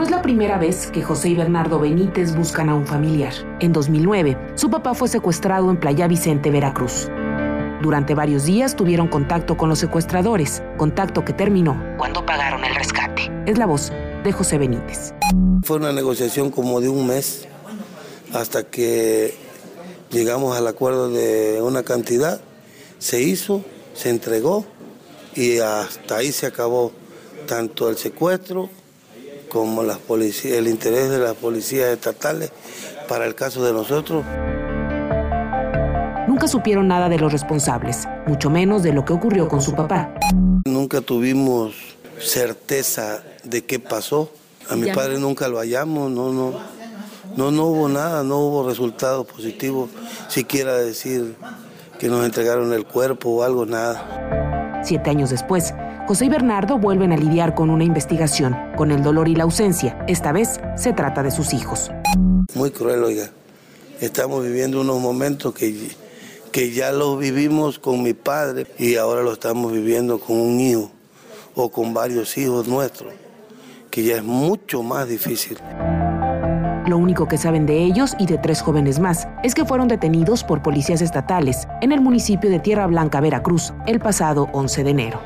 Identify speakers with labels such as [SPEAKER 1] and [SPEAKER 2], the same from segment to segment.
[SPEAKER 1] No es la primera vez que José y Bernardo Benítez buscan a un familiar. En 2009, su papá fue secuestrado en Playa Vicente, Veracruz. Durante varios días tuvieron contacto con los secuestradores, contacto que terminó cuando pagaron el rescate. Es la voz de José Benítez.
[SPEAKER 2] Fue una negociación como de un mes hasta que llegamos al acuerdo de una cantidad, se hizo, se entregó y hasta ahí se acabó tanto el secuestro como las policías, el interés de las policías estatales para el caso de nosotros.
[SPEAKER 1] Nunca supieron nada de los responsables, mucho menos de lo que ocurrió con su papá.
[SPEAKER 2] Nunca tuvimos certeza de qué pasó. A mi padre nunca lo hallamos, no, no, no, no hubo nada, no hubo resultados positivos, siquiera decir que nos entregaron el cuerpo o algo, nada.
[SPEAKER 1] Siete años después, José y Bernardo vuelven a lidiar con una investigación, con el dolor y la ausencia. Esta vez se trata de sus hijos.
[SPEAKER 2] Muy cruel, oiga. Estamos viviendo unos momentos que, que ya los vivimos con mi padre y ahora lo estamos viviendo con un hijo o con varios hijos nuestros, que ya es mucho más difícil.
[SPEAKER 1] Lo único que saben de ellos y de tres jóvenes más es que fueron detenidos por policías estatales en el municipio de Tierra Blanca, Veracruz, el pasado 11 de enero.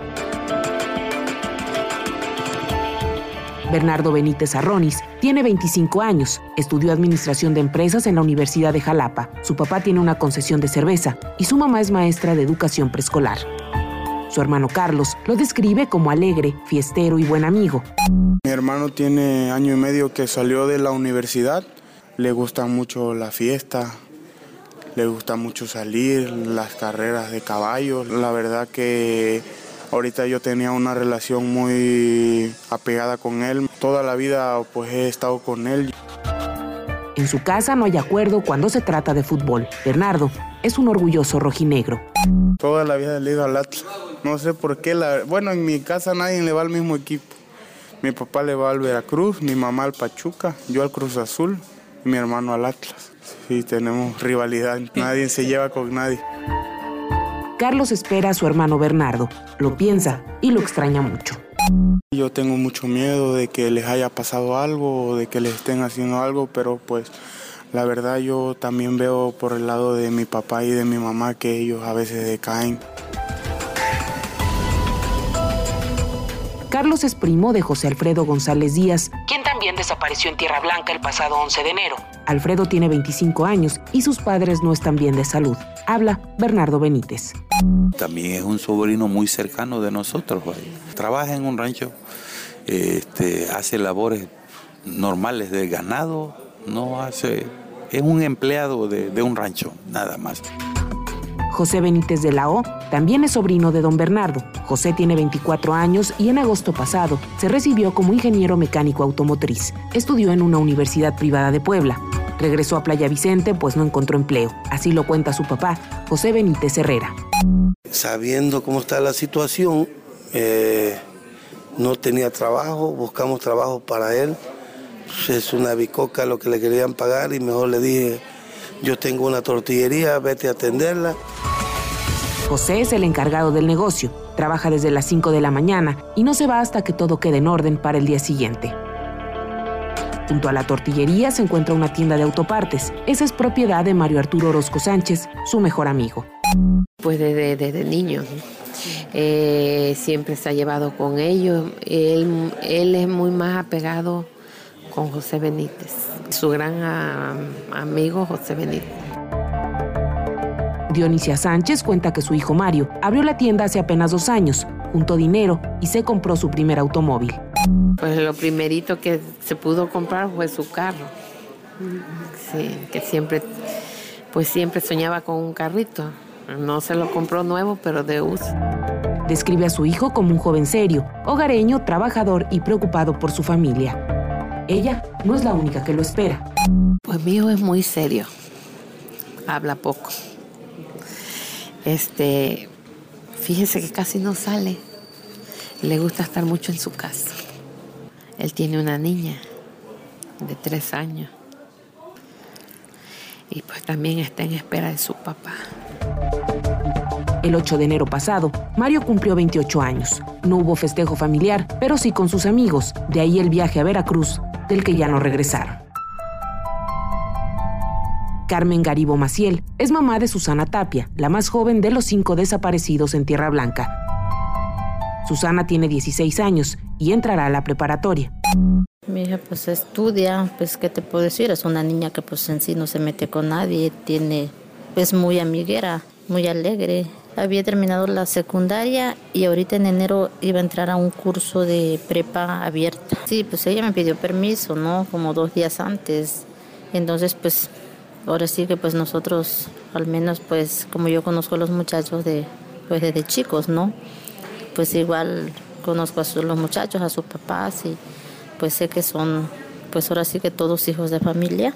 [SPEAKER 1] Bernardo Benítez Arronis tiene 25 años, estudió Administración de Empresas en la Universidad de Jalapa, su papá tiene una concesión de cerveza y su mamá es maestra de educación preescolar. Su hermano Carlos lo describe como alegre, fiestero y buen amigo.
[SPEAKER 3] Mi hermano tiene año y medio que salió de la universidad, le gusta mucho la fiesta, le gusta mucho salir, las carreras de caballos. La verdad que Ahorita yo tenía una relación muy apegada con él. Toda la vida pues he estado con él.
[SPEAKER 1] En su casa no hay acuerdo cuando se trata de fútbol. Bernardo es un orgulloso rojinegro.
[SPEAKER 3] Toda la vida le he ido al Atlas. No sé por qué. La... Bueno, en mi casa nadie le va al mismo equipo. Mi papá le va al Veracruz, mi mamá al Pachuca, yo al Cruz Azul y mi hermano al Atlas. Sí, tenemos rivalidad. Nadie se lleva con nadie.
[SPEAKER 1] Carlos espera a su hermano Bernardo, lo piensa y lo extraña mucho.
[SPEAKER 3] Yo tengo mucho miedo de que les haya pasado algo o de que les estén haciendo algo, pero pues la verdad yo también veo por el lado de mi papá y de mi mamá que ellos a veces decaen.
[SPEAKER 1] Carlos es primo de José Alfredo González Díaz, quien también desapareció en Tierra Blanca el pasado 11 de enero. Alfredo tiene 25 años y sus padres no están bien de salud. Habla Bernardo Benítez.
[SPEAKER 4] También es un sobrino muy cercano de nosotros. Trabaja en un rancho, este, hace labores normales de ganado, no hace, es un empleado de, de un rancho, nada más.
[SPEAKER 1] José Benítez de la O también es sobrino de don Bernardo. José tiene 24 años y en agosto pasado se recibió como ingeniero mecánico automotriz. Estudió en una universidad privada de Puebla. Regresó a Playa Vicente pues no encontró empleo. Así lo cuenta su papá, José Benítez Herrera.
[SPEAKER 2] Sabiendo cómo está la situación, eh, no tenía trabajo, buscamos trabajo para él. Es una bicoca lo que le querían pagar y mejor le dije, yo tengo una tortillería, vete a atenderla.
[SPEAKER 1] José es el encargado del negocio, trabaja desde las 5 de la mañana y no se va hasta que todo quede en orden para el día siguiente. Junto a la tortillería se encuentra una tienda de autopartes. Esa es propiedad de Mario Arturo Orozco Sánchez, su mejor amigo.
[SPEAKER 5] Pues desde, desde niño. Eh, siempre se ha llevado con ellos. Él, él es muy más apegado con José Benítez, su gran amigo José Benítez.
[SPEAKER 1] Dionisia Sánchez cuenta que su hijo Mario abrió la tienda hace apenas dos años, juntó dinero y se compró su primer automóvil.
[SPEAKER 5] Pues lo primerito que se pudo comprar fue su carro. Sí, que siempre, pues siempre soñaba con un carrito. No se lo compró nuevo, pero de uso.
[SPEAKER 1] Describe a su hijo como un joven serio, hogareño, trabajador y preocupado por su familia. Ella no es la única que lo espera.
[SPEAKER 5] Pues mi hijo es muy serio. Habla poco. Este, fíjese que casi no sale. Le gusta estar mucho en su casa. Él tiene una niña de tres años. Y pues también está en espera de su papá.
[SPEAKER 1] El 8 de enero pasado, Mario cumplió 28 años. No hubo festejo familiar, pero sí con sus amigos. De ahí el viaje a Veracruz del que ya no regresaron. Carmen Garibo Maciel es mamá de Susana Tapia, la más joven de los cinco desaparecidos en Tierra Blanca. Susana tiene 16 años y entrará a la preparatoria.
[SPEAKER 6] Mi hija pues estudia, pues qué te puedo decir, es una niña que pues en sí no se mete con nadie, tiene pues muy amiguera, muy alegre. Había terminado la secundaria y ahorita en enero iba a entrar a un curso de prepa abierta. Sí, pues ella me pidió permiso, ¿no? Como dos días antes. Entonces pues ahora sí que pues nosotros, al menos pues como yo conozco a los muchachos de, pues desde chicos, ¿no? Pues igual conozco a los muchachos, a sus papás y pues sé que son, pues ahora sí que todos hijos de familia.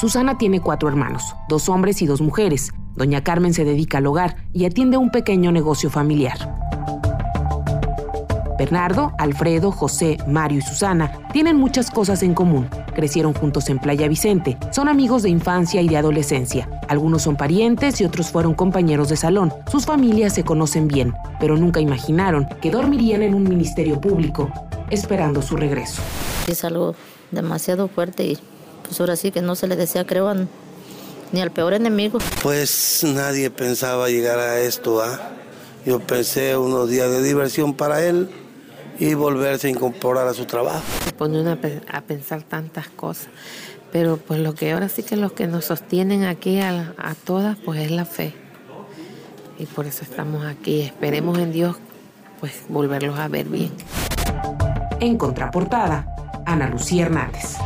[SPEAKER 1] Susana tiene cuatro hermanos, dos hombres y dos mujeres. Doña Carmen se dedica al hogar y atiende un pequeño negocio familiar. Bernardo, Alfredo, José, Mario y Susana tienen muchas cosas en común. Crecieron juntos en Playa Vicente, son amigos de infancia y de adolescencia. Algunos son parientes y otros fueron compañeros de salón. Sus familias se conocen bien, pero nunca imaginaron que dormirían en un ministerio público, esperando su regreso.
[SPEAKER 6] Es algo demasiado fuerte y pues ahora sí que no se le desea, creo, ni al peor enemigo.
[SPEAKER 2] Pues nadie pensaba llegar a esto, ¿ah? Yo pensé unos días de diversión para él y volverse a incorporar a su trabajo.
[SPEAKER 5] Se pone uno a pensar tantas cosas, pero pues lo que ahora sí que los que nos sostienen aquí a, a todas pues es la fe. Y por eso estamos aquí. Esperemos en Dios pues volverlos a ver bien.
[SPEAKER 1] En contraportada, Ana Lucía Hernández.